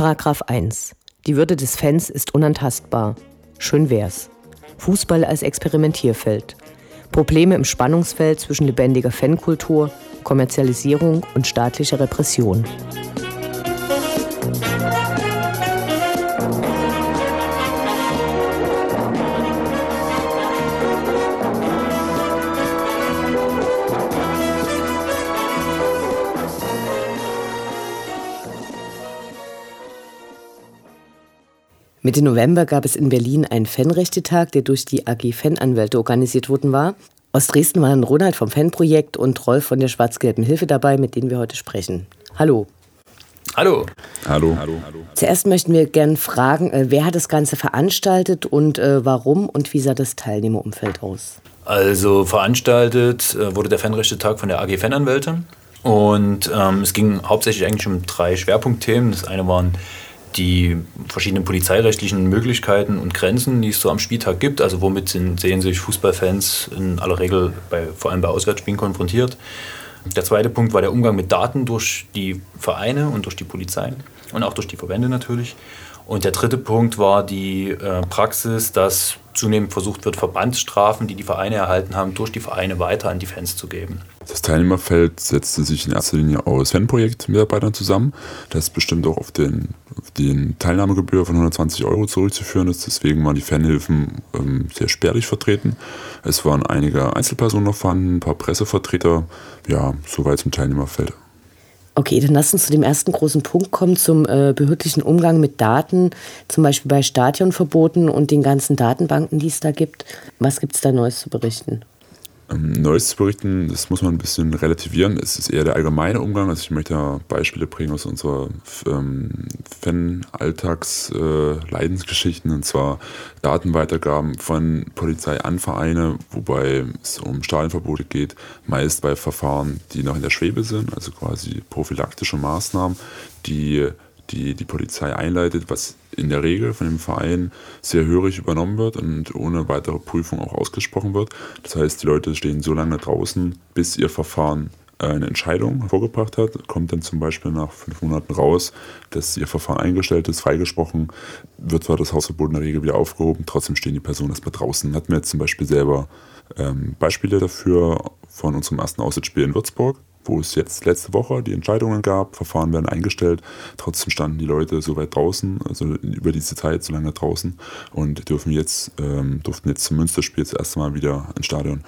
Paragraph 1. Die Würde des Fans ist unantastbar. Schön wär's. Fußball als Experimentierfeld. Probleme im Spannungsfeld zwischen lebendiger Fankultur, Kommerzialisierung und staatlicher Repression. Mitte November gab es in Berlin einen Fanrechtetag, der durch die AG Fananwälte organisiert worden war. Aus Dresden waren Ronald vom Fanprojekt und Rolf von der Schwarz-Gelben Hilfe dabei, mit denen wir heute sprechen. Hallo. Hallo. Hallo. Zuerst möchten wir gerne fragen, äh, wer hat das Ganze veranstaltet und äh, warum und wie sah das Teilnehmerumfeld aus? Also veranstaltet äh, wurde der Fanrechtetag von der AG Fananwälte und ähm, es ging hauptsächlich eigentlich um drei Schwerpunktthemen. Das eine waren die verschiedenen polizeirechtlichen Möglichkeiten und Grenzen, die es so am Spieltag gibt. Also womit sind, sehen sich Fußballfans in aller Regel bei, vor allem bei Auswärtsspielen konfrontiert. Der zweite Punkt war der Umgang mit Daten durch die Vereine und durch die Polizei und auch durch die Verbände natürlich. Und der dritte Punkt war die äh, Praxis, dass zunehmend versucht wird, Verbandsstrafen, die die Vereine erhalten haben, durch die Vereine weiter an die Fans zu geben. Das Teilnehmerfeld setzte sich in erster Linie aus Fanprojektmitarbeitern zusammen. Das bestimmt auch auf den, auf den Teilnahmegebühr von 120 Euro zurückzuführen ist. Deswegen waren die Fanhilfen ähm, sehr spärlich vertreten. Es waren einige Einzelpersonen noch vorhanden, ein paar Pressevertreter. Ja, soweit zum Teilnehmerfeld. Okay, dann lass uns zu dem ersten großen Punkt kommen, zum äh, behördlichen Umgang mit Daten, zum Beispiel bei Stadionverboten und den ganzen Datenbanken, die es da gibt. Was gibt es da Neues zu berichten? Ähm, Neues zu berichten, das muss man ein bisschen relativieren. Es ist eher der allgemeine Umgang. Also ich möchte da Beispiele bringen aus unserer ähm, Fan-Alltags-Leidensgeschichten, äh, und zwar Datenweitergaben von Polizei an Vereine, wobei es um Stadionverbote geht, meist bei Verfahren, die noch in der Schwebe sind, also quasi prophylaktische Maßnahmen, die die die Polizei einleitet, was in der Regel von dem Verein sehr hörig übernommen wird und ohne weitere Prüfung auch ausgesprochen wird. Das heißt, die Leute stehen so lange draußen, bis ihr Verfahren eine Entscheidung hervorgebracht hat, kommt dann zum Beispiel nach fünf Monaten raus, dass ihr Verfahren eingestellt ist, freigesprochen, wird zwar das Hausverbot in der Regel wieder aufgehoben, trotzdem stehen die Personen erstmal draußen. Hatten wir jetzt zum Beispiel selber ähm, Beispiele dafür von unserem ersten Auswärtsspiel in Würzburg wo es jetzt letzte Woche die Entscheidungen gab, Verfahren werden eingestellt, trotzdem standen die Leute so weit draußen, also über diese Zeit so lange draußen und dürfen jetzt, ähm, durften jetzt zum Münsterspiel das erste Mal wieder ins Stadion.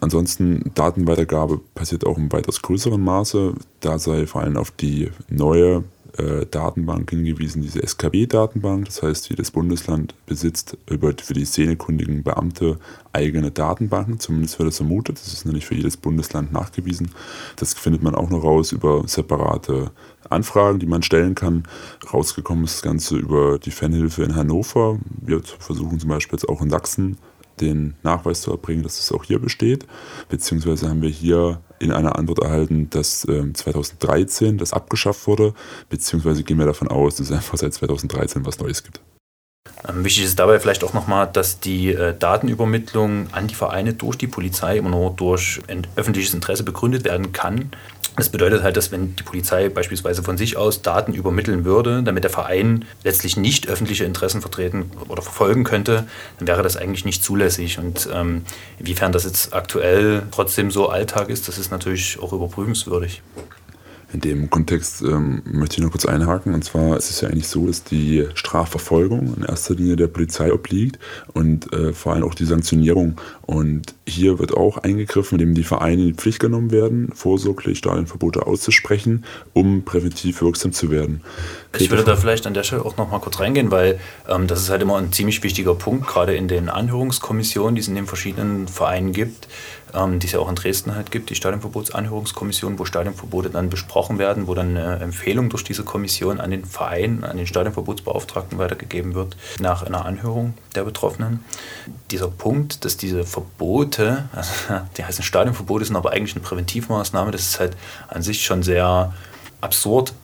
Ansonsten Datenweitergabe passiert auch im weitaus größeren Maße. Da sei vor allem auf die neue äh, Datenbank hingewiesen, diese SKB-Datenbank. Das heißt, jedes Bundesland besitzt über, für die szenekundigen Beamte eigene Datenbanken. Zumindest wird das vermutet. Das ist noch nicht für jedes Bundesland nachgewiesen. Das findet man auch noch raus über separate Anfragen, die man stellen kann. Rausgekommen ist das Ganze über die Fanhilfe in Hannover. Wir versuchen zum Beispiel jetzt auch in Sachsen den Nachweis zu erbringen, dass es auch hier besteht. Beziehungsweise haben wir hier in einer Antwort erhalten, dass äh, 2013 das abgeschafft wurde. Beziehungsweise gehen wir davon aus, dass es einfach seit 2013 was Neues gibt. Ähm, wichtig ist dabei vielleicht auch nochmal, dass die äh, Datenübermittlung an die Vereine durch die Polizei immer nur durch öffentliches Interesse begründet werden kann. Das bedeutet halt, dass wenn die Polizei beispielsweise von sich aus Daten übermitteln würde, damit der Verein letztlich nicht öffentliche Interessen vertreten oder verfolgen könnte, dann wäre das eigentlich nicht zulässig. Und ähm, inwiefern das jetzt aktuell trotzdem so Alltag ist, das ist natürlich auch überprüfungswürdig. In dem Kontext ähm, möchte ich noch kurz einhaken. Und zwar ist es ja eigentlich so, dass die Strafverfolgung in erster Linie der Polizei obliegt und äh, vor allem auch die Sanktionierung. Und hier wird auch eingegriffen, indem die Vereine in die Pflicht genommen werden, vorsorglich Stadionverbote auszusprechen, um präventiv wirksam zu werden. Ich würde da vielleicht an der Stelle auch noch mal kurz reingehen, weil ähm, das ist halt immer ein ziemlich wichtiger Punkt, gerade in den Anhörungskommissionen, die es in den verschiedenen Vereinen gibt ähm, die es ja auch in Dresden halt gibt, die Stadionverbotsanhörungskommission, wo Stadionverbote dann besprochen werden, wo dann eine Empfehlung durch diese Kommission an den Verein, an den Stadionverbotsbeauftragten weitergegeben wird, nach einer Anhörung der Betroffenen. Dieser Punkt, dass diese Verbote, also die heißen Stadionverbote, sind aber eigentlich eine Präventivmaßnahme, das ist halt an sich schon sehr absurd,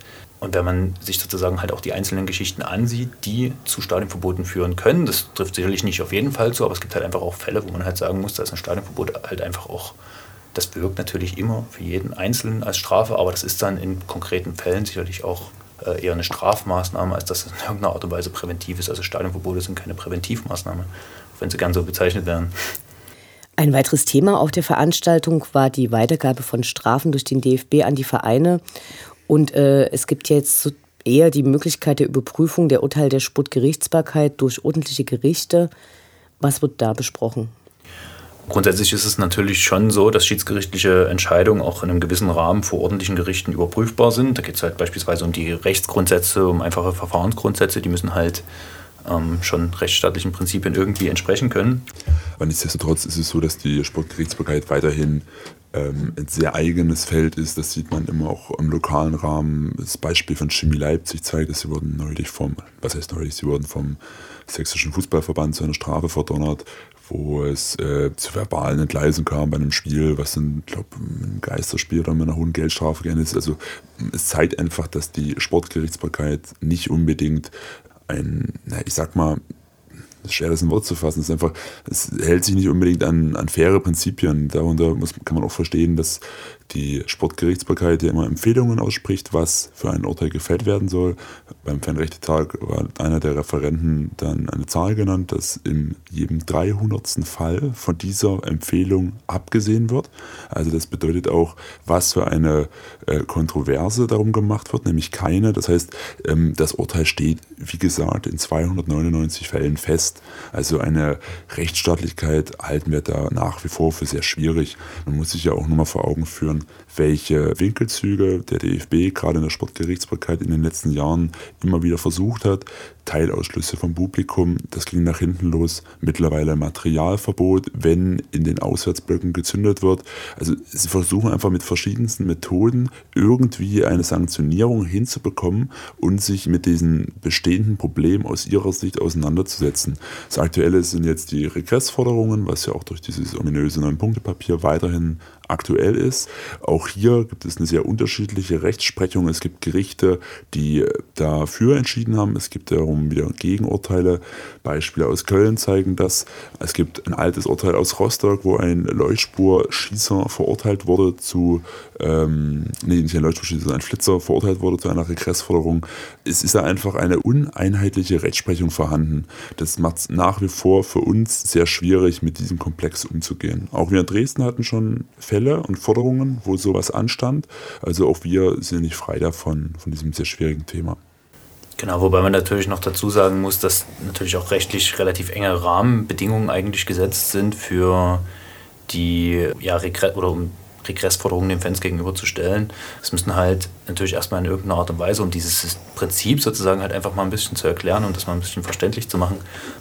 und wenn man sich sozusagen halt auch die einzelnen Geschichten ansieht, die zu Stadionverboten führen können, das trifft sicherlich nicht auf jeden Fall zu, aber es gibt halt einfach auch Fälle, wo man halt sagen muss, dass ein Stadionverbot halt einfach auch, das wirkt natürlich immer für jeden Einzelnen als Strafe, aber das ist dann in konkreten Fällen sicherlich auch äh, eher eine Strafmaßnahme, als dass es in irgendeiner Art und Weise präventiv ist. Also Stadionverbote sind keine Präventivmaßnahme, wenn sie gern so bezeichnet werden. Ein weiteres Thema auf der Veranstaltung war die Weitergabe von Strafen durch den DFB an die Vereine. Und äh, es gibt jetzt so eher die Möglichkeit der Überprüfung der Urteile der Sportgerichtsbarkeit durch ordentliche Gerichte. Was wird da besprochen? Grundsätzlich ist es natürlich schon so, dass schiedsgerichtliche Entscheidungen auch in einem gewissen Rahmen vor ordentlichen Gerichten überprüfbar sind. Da geht es halt beispielsweise um die Rechtsgrundsätze, um einfache Verfahrensgrundsätze, die müssen halt ähm, schon rechtsstaatlichen Prinzipien irgendwie entsprechen können. Aber nichtsdestotrotz ist es so, dass die Sportgerichtsbarkeit weiterhin ähm, ein sehr eigenes Feld ist. Das sieht man immer auch im lokalen Rahmen. Das Beispiel von Chemie Leipzig zeigt, dass sie wurden neulich vom, was heißt neulich, sie wurden vom Sächsischen Fußballverband zu einer Strafe verdonnert, wo es äh, zu verbalen Entgleisungen kam bei einem Spiel, was ein, glaube ein Geisterspiel oder mit einer hohen Geldstrafe geendet ist. Also es zeigt einfach, dass die Sportgerichtsbarkeit nicht unbedingt ein, na, ich sag mal, es ist schwer, das in Wort zu fassen. Es, einfach, es hält sich nicht unbedingt an, an faire Prinzipien. Darunter muss, kann man auch verstehen, dass die Sportgerichtsbarkeit ja immer Empfehlungen ausspricht, was für ein Urteil gefällt werden soll. Beim Fanrechtetag war einer der Referenten dann eine Zahl genannt, dass in jedem 300. Fall von dieser Empfehlung abgesehen wird. Also das bedeutet auch, was für eine äh, Kontroverse darum gemacht wird, nämlich keine. Das heißt, ähm, das Urteil steht, wie gesagt, in 299 Fällen fest. Also eine Rechtsstaatlichkeit halten wir da nach wie vor für sehr schwierig. Man muss sich ja auch nochmal vor Augen führen, welche Winkelzüge der DFB gerade in der Sportgerichtsbarkeit in den letzten Jahren immer wieder versucht hat. Teilausschlüsse vom Publikum, das ging nach hinten los. Mittlerweile Materialverbot, wenn in den Auswärtsblöcken gezündet wird. Also sie versuchen einfach mit verschiedensten Methoden irgendwie eine Sanktionierung hinzubekommen und sich mit diesen bestehenden Problemen aus ihrer Sicht auseinanderzusetzen. Das Aktuelle sind jetzt die Regressforderungen, was ja auch durch dieses ominöse Neun-Punkte-Papier weiterhin aktuell ist. Auch hier gibt es eine sehr unterschiedliche Rechtsprechung. Es gibt Gerichte, die dafür entschieden haben. Es gibt darum wieder Gegenurteile. Beispiele aus Köln zeigen das. Es gibt ein altes Urteil aus Rostock, wo ein Leuchtspurschießer verurteilt wurde zu, ähm, nee, nicht ein Leuchtspurschießer, ein Flitzer verurteilt wurde zu einer Regressforderung. Es ist da einfach eine uneinheitliche Rechtsprechung vorhanden. Das macht es nach wie vor für uns sehr schwierig, mit diesem Komplex umzugehen. Auch wir in Dresden hatten schon Fälle und Forderungen, wo sowas anstand. Also auch wir sind nicht frei davon, von diesem sehr schwierigen Thema. Genau, wobei man natürlich noch dazu sagen muss, dass natürlich auch rechtlich relativ enge Rahmenbedingungen eigentlich gesetzt sind für die ja, Regre oder um Regressforderungen den Fans gegenüberzustellen. Es müssen halt natürlich erstmal in irgendeiner Art und Weise, um dieses Prinzip sozusagen halt einfach mal ein bisschen zu erklären und das mal ein bisschen verständlich zu machen.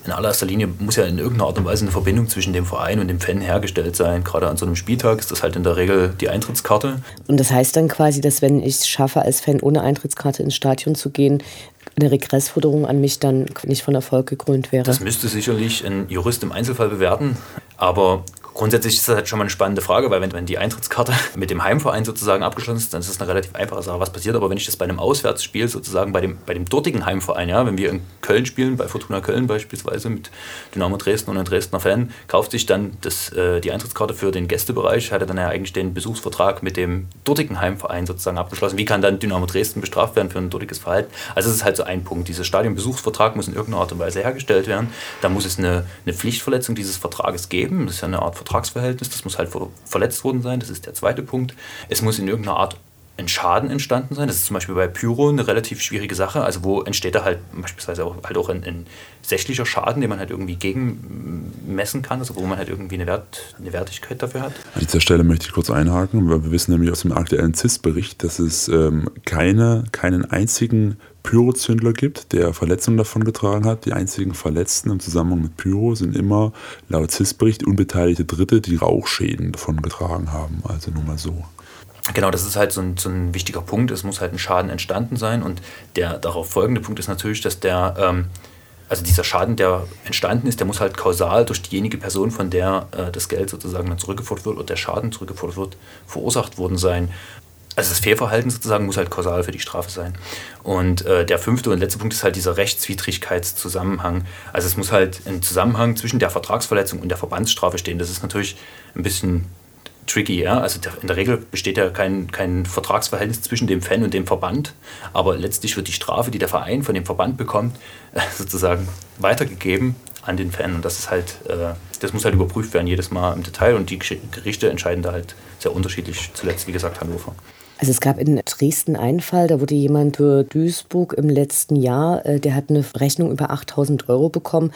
In allererster Linie muss ja in irgendeiner Art und Weise eine Verbindung zwischen dem Verein und dem Fan hergestellt sein. Gerade an so einem Spieltag ist das halt in der Regel die Eintrittskarte. Und das heißt dann quasi, dass wenn ich es schaffe, als Fan ohne Eintrittskarte ins Stadion zu gehen, eine Regressforderung an mich dann nicht von Erfolg gekrönt wäre. Das müsste sicherlich ein Jurist im Einzelfall bewerten. Aber Grundsätzlich ist das halt schon mal eine spannende Frage, weil wenn, wenn die Eintrittskarte mit dem Heimverein sozusagen abgeschlossen ist, dann ist das eine relativ einfache Sache. Was passiert aber, wenn ich das bei einem Auswärtsspiel sozusagen bei dem, bei dem dortigen Heimverein, ja, wenn wir in Köln spielen, bei Fortuna Köln beispielsweise mit Dynamo Dresden und einem Dresdner Fan, kauft sich dann das, äh, die Eintrittskarte für den Gästebereich, hat er dann ja eigentlich den Besuchsvertrag mit dem dortigen Heimverein sozusagen abgeschlossen. Wie kann dann Dynamo Dresden bestraft werden für ein dortiges Verhalten? Also das ist halt so ein Punkt. Dieser Stadionbesuchsvertrag muss in irgendeiner Art und Weise hergestellt werden. Da muss es eine, eine Pflichtverletzung dieses Vertrages geben. Das ist ja eine Art Vertragsverhältnis. Das muss halt verletzt worden sein. Das ist der zweite Punkt. Es muss in irgendeiner Art ein Schaden entstanden sein. Das ist zum Beispiel bei Pyro eine relativ schwierige Sache. Also wo entsteht da halt beispielsweise auch, halt auch ein, ein sächlicher Schaden, den man halt irgendwie gegenmessen kann, also wo man halt irgendwie eine, Wert, eine Wertigkeit dafür hat. An dieser Stelle möchte ich kurz einhaken, weil wir wissen nämlich aus dem aktuellen CIS-Bericht, dass es ähm, keine, keinen einzigen Pyrozündler gibt, der Verletzungen davon getragen hat. Die einzigen Verletzten im Zusammenhang mit Pyro sind immer laut CIS-Bericht unbeteiligte Dritte, die Rauchschäden davon getragen haben. Also nur mal so. Genau, das ist halt so ein, so ein wichtiger Punkt. Es muss halt ein Schaden entstanden sein. Und der darauf folgende Punkt ist natürlich, dass der, ähm, also dieser Schaden, der entstanden ist, der muss halt kausal durch diejenige Person, von der äh, das Geld sozusagen dann zurückgefordert wird oder der Schaden zurückgefordert wird, verursacht worden sein. Also das Fehlverhalten sozusagen muss halt kausal für die Strafe sein. Und äh, der fünfte und letzte Punkt ist halt dieser Rechtswidrigkeitszusammenhang. Also es muss halt ein Zusammenhang zwischen der Vertragsverletzung und der Verbandsstrafe stehen. Das ist natürlich ein bisschen tricky. Ja? Also in der Regel besteht ja kein, kein Vertragsverhältnis zwischen dem Fan und dem Verband, aber letztlich wird die Strafe, die der Verein von dem Verband bekommt, sozusagen weitergegeben an den Fan. Und das ist halt, äh, das muss halt überprüft werden jedes Mal im Detail und die Gerichte entscheiden da halt sehr unterschiedlich. Zuletzt, wie gesagt, Hannover. Also es gab in Dresden einen Fall, da wurde jemand für Duisburg im letzten Jahr, äh, der hat eine Rechnung über 8000 Euro bekommen.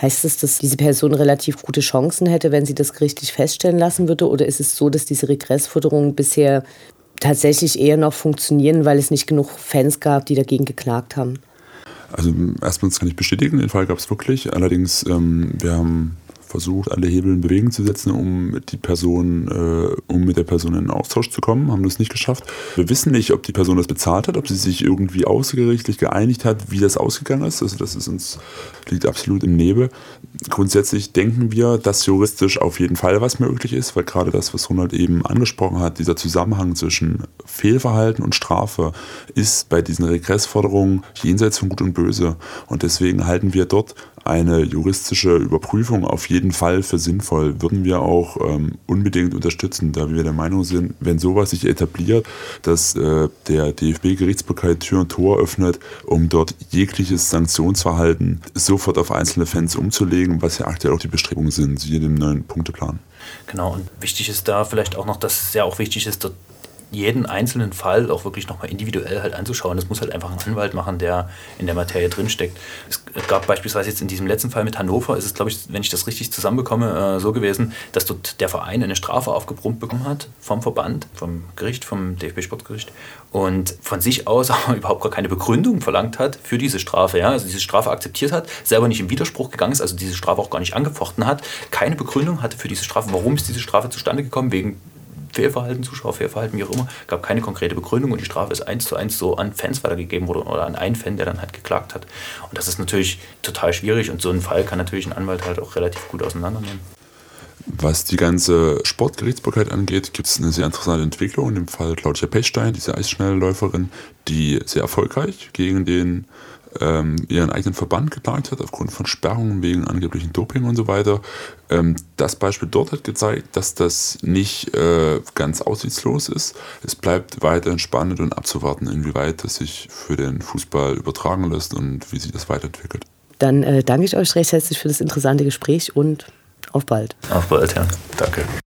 Heißt das, dass diese Person relativ gute Chancen hätte, wenn sie das gerichtlich feststellen lassen würde? Oder ist es so, dass diese Regressforderungen bisher tatsächlich eher noch funktionieren, weil es nicht genug Fans gab, die dagegen geklagt haben? Also erstmal kann ich bestätigen, den Fall gab es wirklich. Allerdings, ähm, wir haben versucht, alle Hebel in Bewegung zu setzen, um die Person, äh, um mit der Person in Austausch zu kommen, haben das nicht geschafft. Wir wissen nicht, ob die Person das bezahlt hat, ob sie sich irgendwie außergerichtlich geeinigt hat, wie das ausgegangen ist. Also das ist uns liegt absolut im Nebel. Grundsätzlich denken wir, dass juristisch auf jeden Fall was möglich ist, weil gerade das, was Ronald eben angesprochen hat, dieser Zusammenhang zwischen Fehlverhalten und Strafe ist bei diesen Regressforderungen jenseits von Gut und Böse. Und deswegen halten wir dort eine juristische Überprüfung auf jeden Fall für sinnvoll, würden wir auch ähm, unbedingt unterstützen, da wir der Meinung sind, wenn sowas sich etabliert, dass äh, der DFB-Gerichtsbarkeit Tür und Tor öffnet, um dort jegliches Sanktionsverhalten sofort auf einzelne Fans umzulegen, was ja aktuell auch die Bestrebungen sind, siehe dem neuen Punkteplan. Genau, und wichtig ist da vielleicht auch noch, dass es ja auch wichtig ist, dort jeden einzelnen Fall auch wirklich nochmal individuell halt anzuschauen. Das muss halt einfach ein Anwalt machen, der in der Materie drinsteckt. Es gab beispielsweise jetzt in diesem letzten Fall mit Hannover, ist es, glaube ich, wenn ich das richtig zusammenbekomme, äh, so gewesen, dass dort der Verein eine Strafe aufgebrummt bekommen hat vom Verband, vom Gericht, vom DFB-Sportgericht und von sich aus aber überhaupt gar keine Begründung verlangt hat für diese Strafe. Ja? Also diese Strafe akzeptiert hat, selber nicht im Widerspruch gegangen ist, also diese Strafe auch gar nicht angefochten hat, keine Begründung hatte für diese Strafe, warum ist diese Strafe zustande gekommen, wegen Fehlverhalten, Zuschauerfehlverhalten, wie auch immer, gab keine konkrete Begründung und die Strafe ist eins zu eins so an Fans weitergegeben worden oder an einen Fan, der dann halt geklagt hat. Und das ist natürlich total schwierig und so einen Fall kann natürlich ein Anwalt halt auch relativ gut auseinandernehmen. Was die ganze Sportgerichtsbarkeit angeht, gibt es eine sehr interessante Entwicklung. In dem Fall Claudia Pechstein, diese Eisschnellläuferin, die sehr erfolgreich gegen den ähm, ihren eigenen Verband geklagt hat, aufgrund von Sperrungen wegen angeblichen Doping und so weiter. Ähm, das Beispiel dort hat gezeigt, dass das nicht äh, ganz aussichtslos ist. Es bleibt weiterhin spannend und abzuwarten, inwieweit das sich für den Fußball übertragen lässt und wie sich das weiterentwickelt. Dann äh, danke ich euch recht herzlich für das interessante Gespräch und auf bald. Auf bald, ja. Danke.